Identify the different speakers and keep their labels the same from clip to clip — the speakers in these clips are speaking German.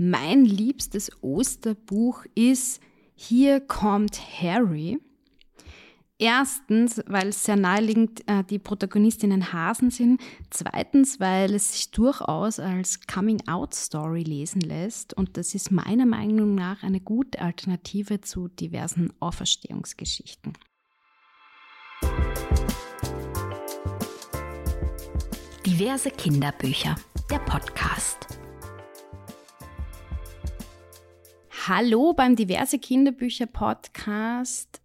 Speaker 1: Mein liebstes Osterbuch ist Hier kommt Harry. Erstens, weil es sehr naheliegend äh, die Protagonistinnen Hasen sind. Zweitens, weil es sich durchaus als Coming-out-Story lesen lässt. Und das ist meiner Meinung nach eine gute Alternative zu diversen Auferstehungsgeschichten.
Speaker 2: Diverse Kinderbücher, der Podcast.
Speaker 1: Hallo beim Diverse Kinderbücher Podcast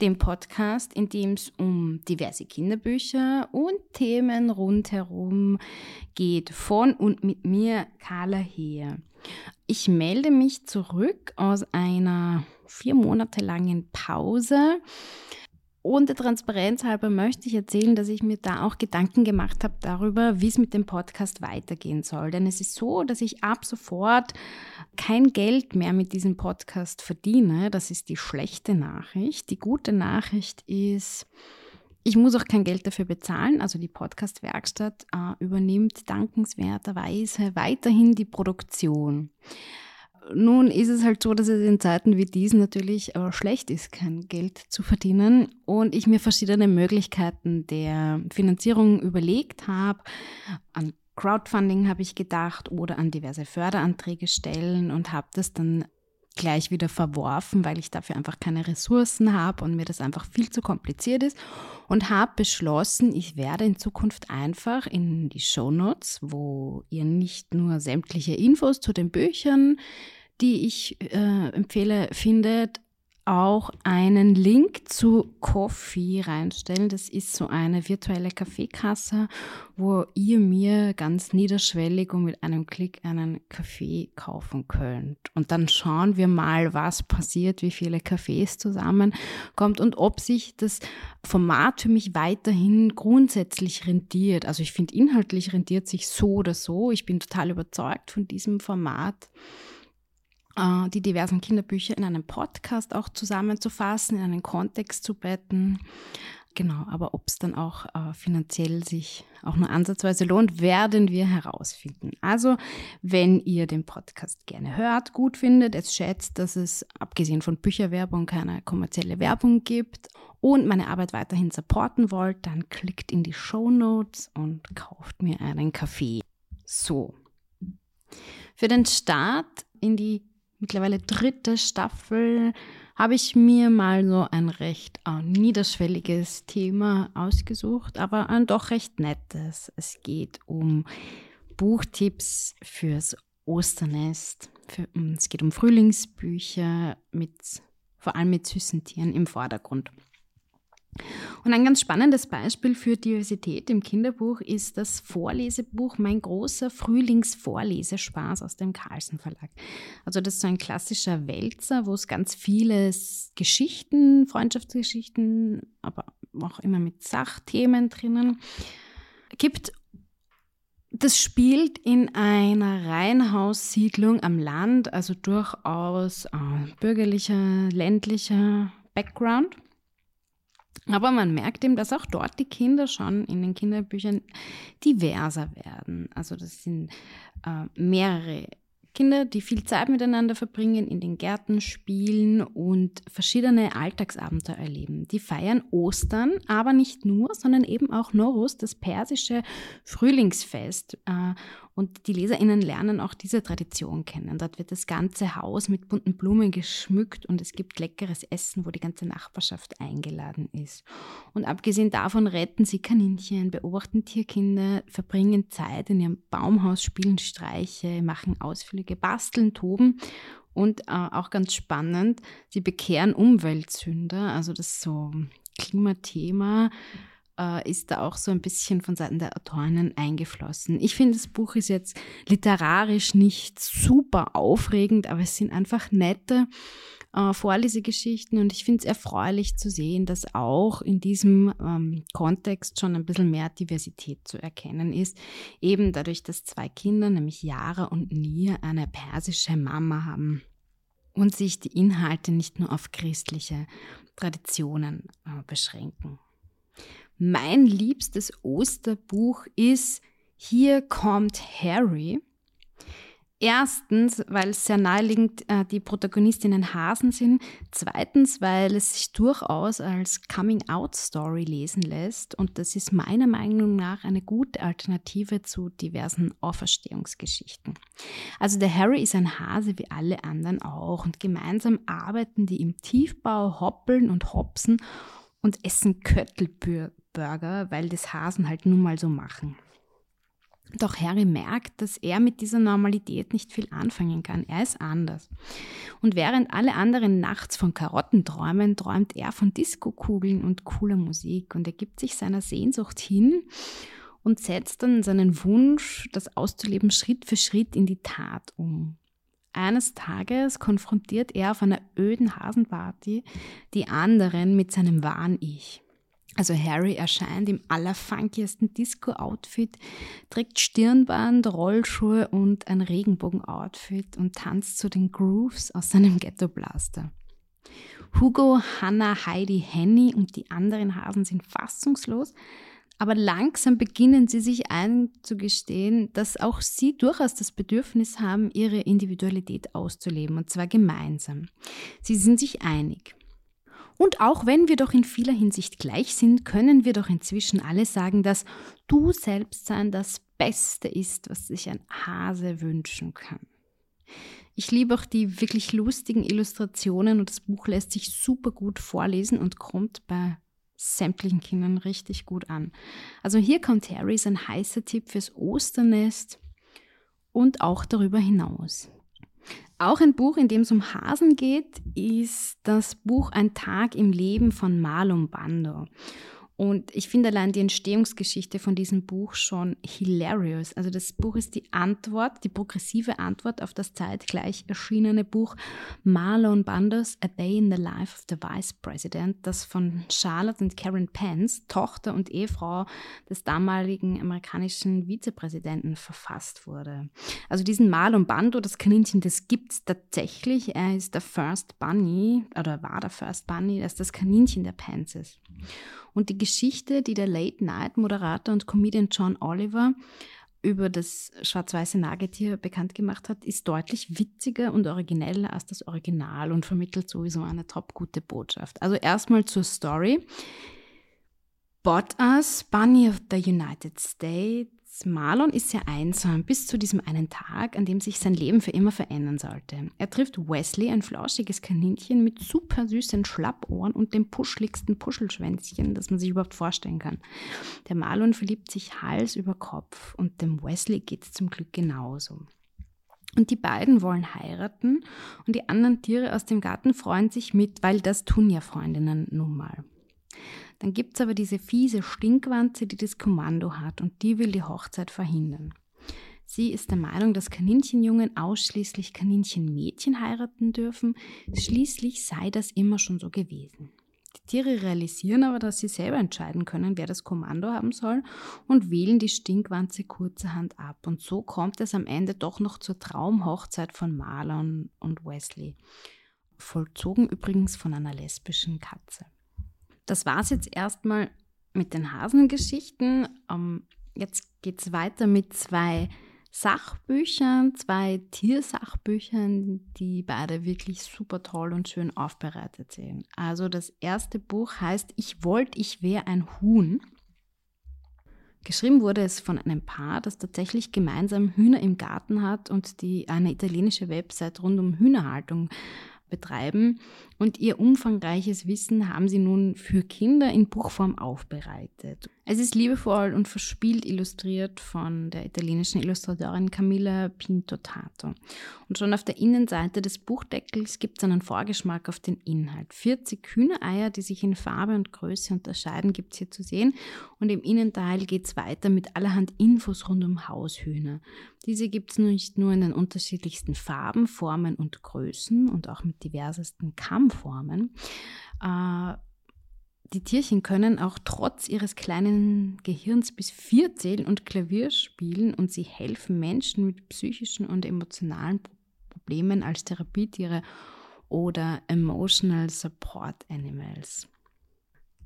Speaker 1: dem Podcast, in dem es um diverse Kinderbücher und Themen rundherum geht, von und mit mir, Carla Heer. Ich melde mich zurück aus einer vier Monate langen Pause und der Transparenz halber möchte ich erzählen, dass ich mir da auch Gedanken gemacht habe darüber, wie es mit dem Podcast weitergehen soll. Denn es ist so, dass ich ab sofort kein Geld mehr mit diesem Podcast verdiene. Das ist die schlechte Nachricht. Die gute Nachricht ist, ich muss auch kein Geld dafür bezahlen. Also die Podcast-Werkstatt äh, übernimmt dankenswerterweise weiterhin die Produktion. Nun ist es halt so, dass es in Zeiten wie diesen natürlich äh, schlecht ist, kein Geld zu verdienen und ich mir verschiedene Möglichkeiten der Finanzierung überlegt habe. An Crowdfunding habe ich gedacht oder an diverse Förderanträge stellen und habe das dann gleich wieder verworfen, weil ich dafür einfach keine Ressourcen habe und mir das einfach viel zu kompliziert ist. Und habe beschlossen, ich werde in Zukunft einfach in die Show Notes, wo ihr nicht nur sämtliche Infos zu den Büchern, die ich äh, empfehle, findet, auch einen Link zu Coffee reinstellen. Das ist so eine virtuelle Kaffeekasse, wo ihr mir ganz niederschwellig und mit einem Klick einen Kaffee kaufen könnt. Und dann schauen wir mal, was passiert, wie viele Kaffees zusammenkommt und ob sich das Format für mich weiterhin grundsätzlich rentiert. Also ich finde, inhaltlich rentiert sich so oder so. Ich bin total überzeugt von diesem Format. Äh, die diversen Kinderbücher in einem Podcast auch zusammenzufassen, in einen Kontext zu betten. Genau, aber ob es dann auch äh, finanziell sich auch nur ansatzweise lohnt, werden wir herausfinden. Also, wenn ihr den Podcast gerne hört, gut findet, es schätzt, dass es abgesehen von Bücherwerbung keine kommerzielle Werbung gibt und meine Arbeit weiterhin supporten wollt, dann klickt in die Show Notes und kauft mir einen Kaffee. So. Für den Start in die mittlerweile dritte Staffel habe ich mir mal so ein recht äh, niederschwelliges Thema ausgesucht, aber ein doch recht nettes. Es geht um Buchtipps fürs Osternest. Für, es geht um Frühlingsbücher mit vor allem mit süßen Tieren im Vordergrund. Und ein ganz spannendes Beispiel für Diversität im Kinderbuch ist das Vorlesebuch Mein großer Frühlingsvorlesespaß aus dem Carlsen Verlag. Also das ist so ein klassischer Wälzer, wo es ganz viele Geschichten, Freundschaftsgeschichten, aber auch immer mit Sachthemen drinnen gibt. Das spielt in einer Reihenhaussiedlung am Land, also durchaus äh, bürgerlicher, ländlicher Background. Aber man merkt eben, dass auch dort die Kinder schon in den Kinderbüchern diverser werden. Also das sind äh, mehrere Kinder, die viel Zeit miteinander verbringen, in den Gärten spielen und verschiedene Alltagsabenteuer erleben. Die feiern Ostern, aber nicht nur, sondern eben auch Norus, das persische Frühlingsfest. Äh, und die LeserInnen lernen auch diese Tradition kennen. Dort wird das ganze Haus mit bunten Blumen geschmückt und es gibt leckeres Essen, wo die ganze Nachbarschaft eingeladen ist. Und abgesehen davon retten sie Kaninchen, beobachten Tierkinder, verbringen Zeit in ihrem Baumhaus, spielen Streiche, machen Ausflüge, basteln, toben und äh, auch ganz spannend, sie bekehren Umweltsünder, also das so Klimathema äh, ist da auch so ein bisschen von Seiten der Autorinnen eingeflossen. Ich finde, das Buch ist jetzt literarisch nicht super aufregend, aber es sind einfach nette äh, Vorlesegeschichten und ich finde es erfreulich zu sehen, dass auch in diesem ähm, Kontext schon ein bisschen mehr Diversität zu erkennen ist. Eben dadurch, dass zwei Kinder, nämlich Yara und Nia, eine persische Mama haben und sich die Inhalte nicht nur auf christliche Traditionen äh, beschränken. Mein liebstes Osterbuch ist Hier kommt Harry. Erstens, weil es sehr naheliegend äh, die Protagonistinnen Hasen sind. Zweitens, weil es sich durchaus als Coming-out-Story lesen lässt. Und das ist meiner Meinung nach eine gute Alternative zu diversen Auferstehungsgeschichten. Also der Harry ist ein Hase wie alle anderen auch. Und gemeinsam arbeiten die im Tiefbau, hoppeln und hopsen und essen Köttelburger, weil das Hasen halt nun mal so machen. Doch Harry merkt, dass er mit dieser Normalität nicht viel anfangen kann. Er ist anders. Und während alle anderen nachts von Karotten träumen, träumt er von Diskokugeln und cooler Musik. Und er gibt sich seiner Sehnsucht hin und setzt dann seinen Wunsch, das auszuleben, Schritt für Schritt in die Tat um. Eines Tages konfrontiert er auf einer öden Hasenparty die anderen mit seinem wahren Ich. Also Harry erscheint im allerfunkiesten Disco-Outfit, trägt Stirnband, Rollschuhe und ein Regenbogen-Outfit und tanzt zu den Grooves aus seinem Ghetto-Blaster. Hugo, Hannah, Heidi, Henny und die anderen Hasen sind fassungslos, aber langsam beginnen sie sich einzugestehen, dass auch sie durchaus das Bedürfnis haben, ihre Individualität auszuleben, und zwar gemeinsam. Sie sind sich einig. Und auch wenn wir doch in vieler Hinsicht gleich sind, können wir doch inzwischen alle sagen, dass du selbst sein das Beste ist, was sich ein Hase wünschen kann. Ich liebe auch die wirklich lustigen Illustrationen und das Buch lässt sich super gut vorlesen und kommt bei sämtlichen Kindern richtig gut an. Also hier kommt Harry ein heißer Tipp fürs Osternest und auch darüber hinaus. Auch ein Buch, in dem es um Hasen geht, ist das Buch Ein Tag im Leben von Marlon Bando. Und ich finde allein die Entstehungsgeschichte von diesem Buch schon hilarious. Also das Buch ist die Antwort, die progressive Antwort auf das zeitgleich erschienene Buch Marlon Bandos A Day in the Life of the Vice President, das von Charlotte und Karen Pence, Tochter und Ehefrau des damaligen amerikanischen Vizepräsidenten, verfasst wurde. Also diesen Marlon Bando, das Kaninchen, das gibt es tatsächlich. Er ist der First Bunny oder war der First Bunny, das ist das Kaninchen der Pences. Und die Geschichte, die der Late-Night-Moderator und Comedian John Oliver über das schwarz-weiße Nagetier bekannt gemacht hat, ist deutlich witziger und origineller als das Original und vermittelt sowieso eine top gute Botschaft. Also erstmal zur Story. Bought Us, Bunny of the United States, Marlon ist sehr einsam bis zu diesem einen Tag, an dem sich sein Leben für immer verändern sollte. Er trifft Wesley, ein flauschiges Kaninchen mit super süßen Schlappohren und dem puschligsten Puschelschwänzchen, das man sich überhaupt vorstellen kann. Der Marlon verliebt sich Hals über Kopf und dem Wesley geht es zum Glück genauso. Und die beiden wollen heiraten und die anderen Tiere aus dem Garten freuen sich mit, weil das tun ja Freundinnen nun mal. Dann gibt es aber diese fiese Stinkwanze, die das Kommando hat und die will die Hochzeit verhindern. Sie ist der Meinung, dass Kaninchenjungen ausschließlich Kaninchenmädchen heiraten dürfen. Schließlich sei das immer schon so gewesen. Die Tiere realisieren aber, dass sie selber entscheiden können, wer das Kommando haben soll und wählen die Stinkwanze kurzerhand ab. Und so kommt es am Ende doch noch zur Traumhochzeit von Marlon und Wesley. Vollzogen übrigens von einer lesbischen Katze. Das war es jetzt erstmal mit den Hasengeschichten. Ähm, jetzt geht es weiter mit zwei Sachbüchern, zwei Tiersachbüchern, die beide wirklich super toll und schön aufbereitet sind. Also das erste Buch heißt Ich wollte, ich wäre ein Huhn. Geschrieben wurde es von einem Paar, das tatsächlich gemeinsam Hühner im Garten hat und die eine italienische Website rund um Hühnerhaltung betreiben und ihr umfangreiches Wissen haben sie nun für Kinder in Buchform aufbereitet. Es ist liebevoll und verspielt illustriert von der italienischen Illustratorin Camilla Pintotato. Und schon auf der Innenseite des Buchdeckels gibt es einen Vorgeschmack auf den Inhalt. 40 Hühnereier, die sich in Farbe und Größe unterscheiden, gibt es hier zu sehen. Und im Innenteil geht es weiter mit allerhand Infos rund um Haushühner. Diese gibt es nicht nur in den unterschiedlichsten Farben, Formen und Größen und auch mit diversesten Kammformen. Äh, die Tierchen können auch trotz ihres kleinen Gehirns bis vier zählen und Klavier spielen und sie helfen Menschen mit psychischen und emotionalen Problemen als Therapietiere oder Emotional Support Animals.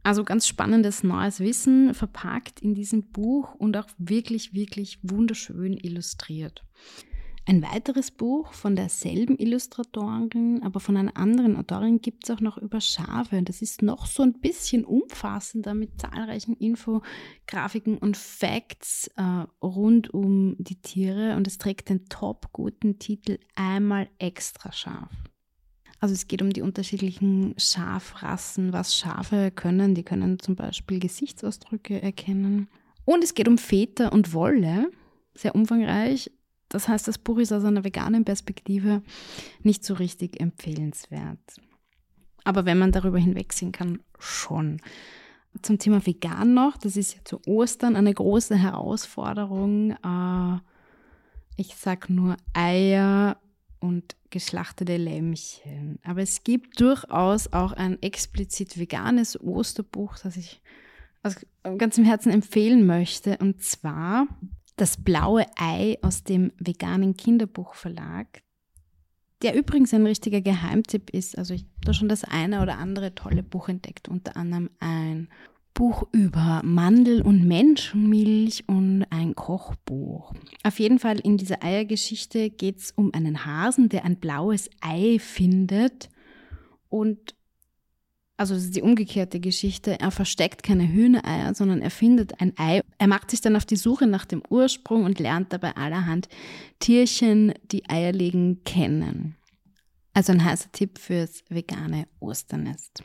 Speaker 1: Also ganz spannendes neues Wissen verpackt in diesem Buch und auch wirklich, wirklich wunderschön illustriert. Ein weiteres Buch von derselben Illustratorin, aber von einer anderen Autorin gibt es auch noch über Schafe. Das ist noch so ein bisschen umfassender mit zahlreichen Infografiken und Facts äh, rund um die Tiere und es trägt den top guten Titel Einmal extra scharf. Also es geht um die unterschiedlichen Schafrassen, was Schafe können. Die können zum Beispiel Gesichtsausdrücke erkennen. Und es geht um Väter und Wolle, sehr umfangreich. Das heißt, das Buch ist aus einer veganen Perspektive nicht so richtig empfehlenswert. Aber wenn man darüber hinwegsehen kann, schon. Zum Thema vegan noch, das ist ja zu Ostern eine große Herausforderung. Äh, ich sage nur Eier und geschlachtete Lämmchen. Aber es gibt durchaus auch ein explizit veganes Osterbuch, das ich aus ganzem Herzen empfehlen möchte. Und zwar das blaue Ei aus dem veganen Kinderbuchverlag, der übrigens ein richtiger Geheimtipp ist. Also ich habe da schon das eine oder andere tolle Buch entdeckt, unter anderem ein Buch über Mandel- und Menschenmilch und ein Kochbuch. Auf jeden Fall in dieser Eiergeschichte geht es um einen Hasen, der ein blaues Ei findet und also das ist die umgekehrte Geschichte, er versteckt keine Hühnereier, sondern er findet ein Ei. Er macht sich dann auf die Suche nach dem Ursprung und lernt dabei allerhand Tierchen, die Eier legen, kennen. Also ein heißer Tipp fürs vegane Osternest.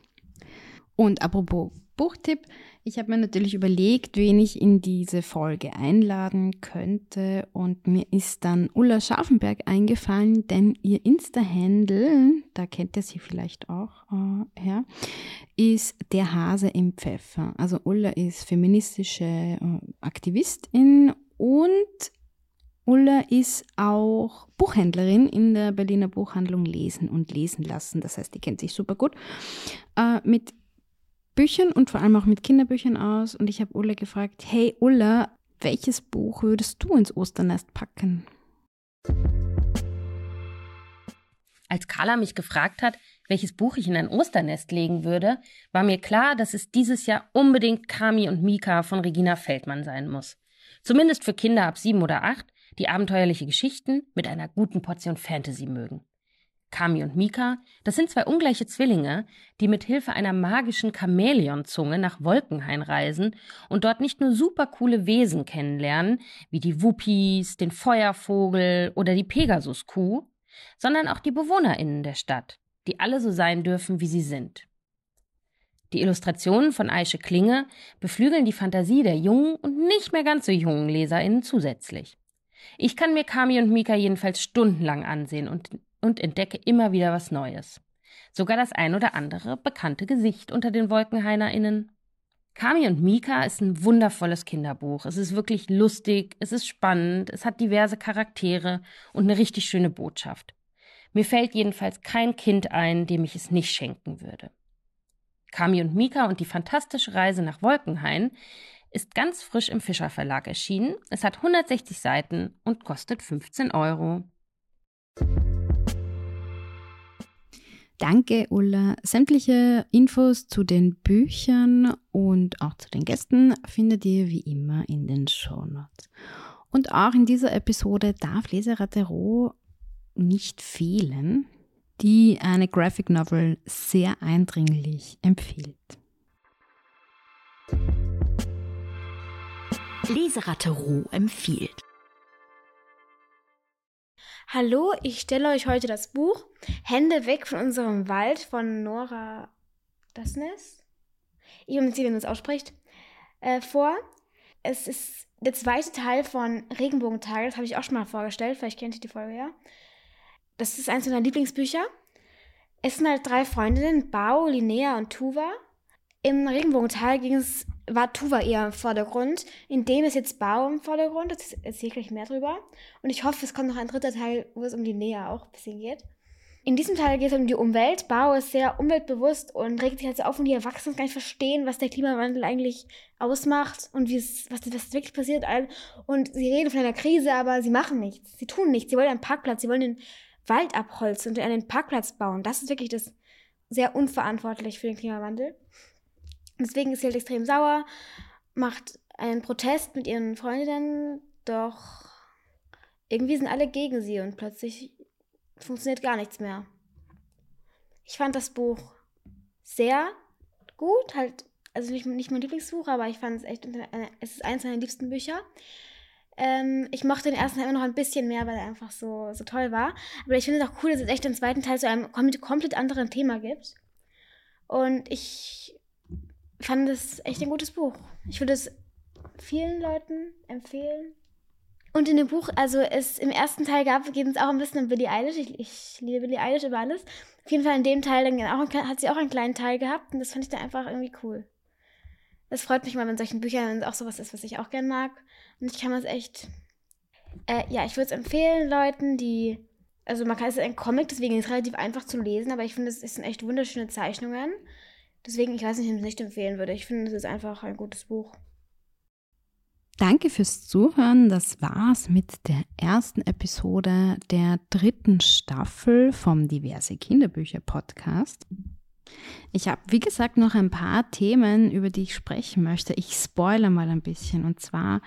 Speaker 1: Und apropos Buchtipp. Ich habe mir natürlich überlegt, wen ich in diese Folge einladen könnte und mir ist dann Ulla Scharfenberg eingefallen, denn ihr Insta-Handle, da kennt ihr sie vielleicht auch äh, her, ist der Hase im Pfeffer. Also Ulla ist feministische äh, Aktivistin und Ulla ist auch Buchhändlerin in der Berliner Buchhandlung Lesen und Lesen lassen. Das heißt, die kennt sich super gut. Äh, mit Büchern und vor allem auch mit Kinderbüchern aus. Und ich habe Ulla gefragt, hey Ulla, welches Buch würdest du ins Osternest packen?
Speaker 3: Als Carla mich gefragt hat, welches Buch ich in ein Osternest legen würde, war mir klar, dass es dieses Jahr unbedingt Kami und Mika von Regina Feldmann sein muss. Zumindest für Kinder ab sieben oder acht, die abenteuerliche Geschichten mit einer guten Portion Fantasy mögen. Kami und Mika, das sind zwei ungleiche Zwillinge, die mit Hilfe einer magischen Chamäleonzunge nach Wolkenhain reisen und dort nicht nur supercoole Wesen kennenlernen, wie die Wuppis, den Feuervogel oder die Pegasuskuh, sondern auch die BewohnerInnen der Stadt, die alle so sein dürfen, wie sie sind. Die Illustrationen von Aische Klinge beflügeln die Fantasie der jungen und nicht mehr ganz so jungen LeserInnen zusätzlich. Ich kann mir Kami und Mika jedenfalls stundenlang ansehen und und entdecke immer wieder was Neues. Sogar das ein oder andere bekannte Gesicht unter den WolkenhainerInnen. Kami und Mika ist ein wundervolles Kinderbuch. Es ist wirklich lustig, es ist spannend, es hat diverse Charaktere und eine richtig schöne Botschaft. Mir fällt jedenfalls kein Kind ein, dem ich es nicht schenken würde. Kami und Mika und die fantastische Reise nach Wolkenhain ist ganz frisch im Fischer Verlag erschienen. Es hat 160 Seiten und kostet 15 Euro.
Speaker 1: Danke, Ulla. Sämtliche Infos zu den Büchern und auch zu den Gästen findet ihr wie immer in den Shownotes. Und auch in dieser Episode darf Leseratte Roh nicht fehlen, die eine Graphic Novel sehr eindringlich empfiehlt.
Speaker 2: Leseratte Roh empfiehlt.
Speaker 4: Hallo, ich stelle euch heute das Buch Hände weg von unserem Wald von Nora Dasnes. Ich bin mir sicher, wie man es ausspricht. Äh, vor. Es ist der zweite Teil von Regenbogentage. Das habe ich auch schon mal vorgestellt. Vielleicht kennt ihr die Folge ja. Das ist eins meiner Lieblingsbücher. Es sind halt drei Freundinnen, Bao, Linnea und Tuva. Im Regenbogental ging es war Tuva eher im Vordergrund. In dem ist jetzt Bau im Vordergrund. Das erzähle ich gleich mehr drüber. Und ich hoffe, es kommt noch ein dritter Teil, wo es um die Nähe auch ein bisschen geht. In diesem Teil geht es um die Umwelt. Bau ist sehr umweltbewusst und regt sich halt so auf und die Erwachsenen gar nicht verstehen, was der Klimawandel eigentlich ausmacht und was, was wirklich passiert. Und sie reden von einer Krise, aber sie machen nichts. Sie tun nichts. Sie wollen einen Parkplatz, sie wollen den Wald abholzen und einen Parkplatz bauen. Das ist wirklich das sehr unverantwortlich für den Klimawandel. Deswegen ist sie halt extrem sauer, macht einen Protest mit ihren Freundinnen, doch irgendwie sind alle gegen sie und plötzlich funktioniert gar nichts mehr. Ich fand das Buch sehr gut, halt, also nicht, nicht mein Lieblingsbuch, aber ich fand es echt, es ist eines meiner liebsten Bücher. Ähm, ich mochte den ersten Teil immer noch ein bisschen mehr, weil er einfach so, so toll war. Aber ich finde es auch cool, dass es echt den zweiten Teil zu einem komplett anderen Thema gibt. Und ich fand es echt ein gutes Buch. Ich würde es vielen Leuten empfehlen. Und in dem Buch, also es im ersten Teil gab, geht es auch ein bisschen um Billie Eilish. Ich, ich liebe Billie Eilish über alles. Auf jeden Fall in dem Teil dann auch, hat sie auch einen kleinen Teil gehabt und das fand ich dann einfach irgendwie cool. Es freut mich mal, wenn solchen Büchern auch sowas ist, was ich auch gern mag. Und ich kann das echt. Äh, ja, ich würde es empfehlen, Leuten, die. Also man kann es ist ein Comic, deswegen ist es relativ einfach zu lesen, aber ich finde, es sind echt wunderschöne Zeichnungen. Deswegen, ich weiß nicht, ob ich es nicht empfehlen würde. Ich finde, es ist einfach ein gutes Buch.
Speaker 1: Danke fürs Zuhören. Das war's mit der ersten Episode der dritten Staffel vom Diverse Kinderbücher Podcast. Ich habe, wie gesagt, noch ein paar Themen, über die ich sprechen möchte. Ich spoilere mal ein bisschen und zwar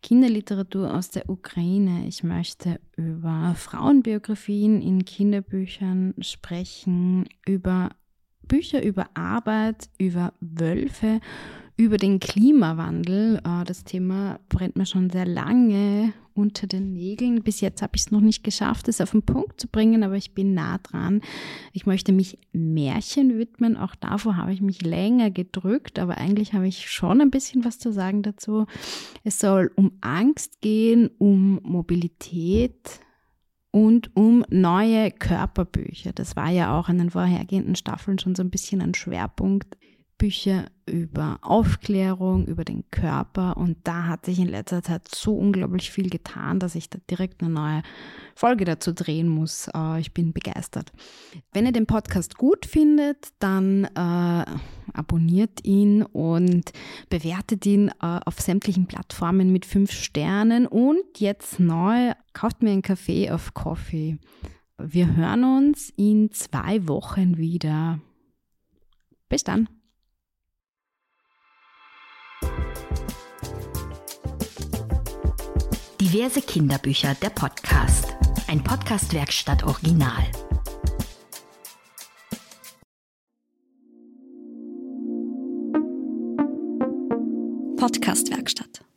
Speaker 1: Kinderliteratur aus der Ukraine. Ich möchte über Frauenbiografien in Kinderbüchern sprechen, über Bücher über Arbeit, über Wölfe über den Klimawandel. Äh, das Thema brennt mir schon sehr lange unter den Nägeln. Bis jetzt habe ich es noch nicht geschafft, es auf den Punkt zu bringen, aber ich bin nah dran. Ich möchte mich Märchen widmen. Auch davor habe ich mich länger gedrückt, aber eigentlich habe ich schon ein bisschen was zu sagen dazu. Es soll um Angst gehen, um Mobilität, und um neue Körperbücher. Das war ja auch in den vorhergehenden Staffeln schon so ein bisschen ein Schwerpunkt Bücher über Aufklärung, über den Körper und da hat sich in letzter Zeit so unglaublich viel getan, dass ich da direkt eine neue Folge dazu drehen muss. Äh, ich bin begeistert. Wenn ihr den Podcast gut findet, dann äh, abonniert ihn und bewertet ihn äh, auf sämtlichen Plattformen mit fünf Sternen und jetzt neu, kauft mir einen Kaffee auf Coffee. Wir hören uns in zwei Wochen wieder. Bis dann.
Speaker 2: Diverse Kinderbücher, der Podcast. Ein Podcast-Werkstatt Original.
Speaker 5: Podcast-Werkstatt.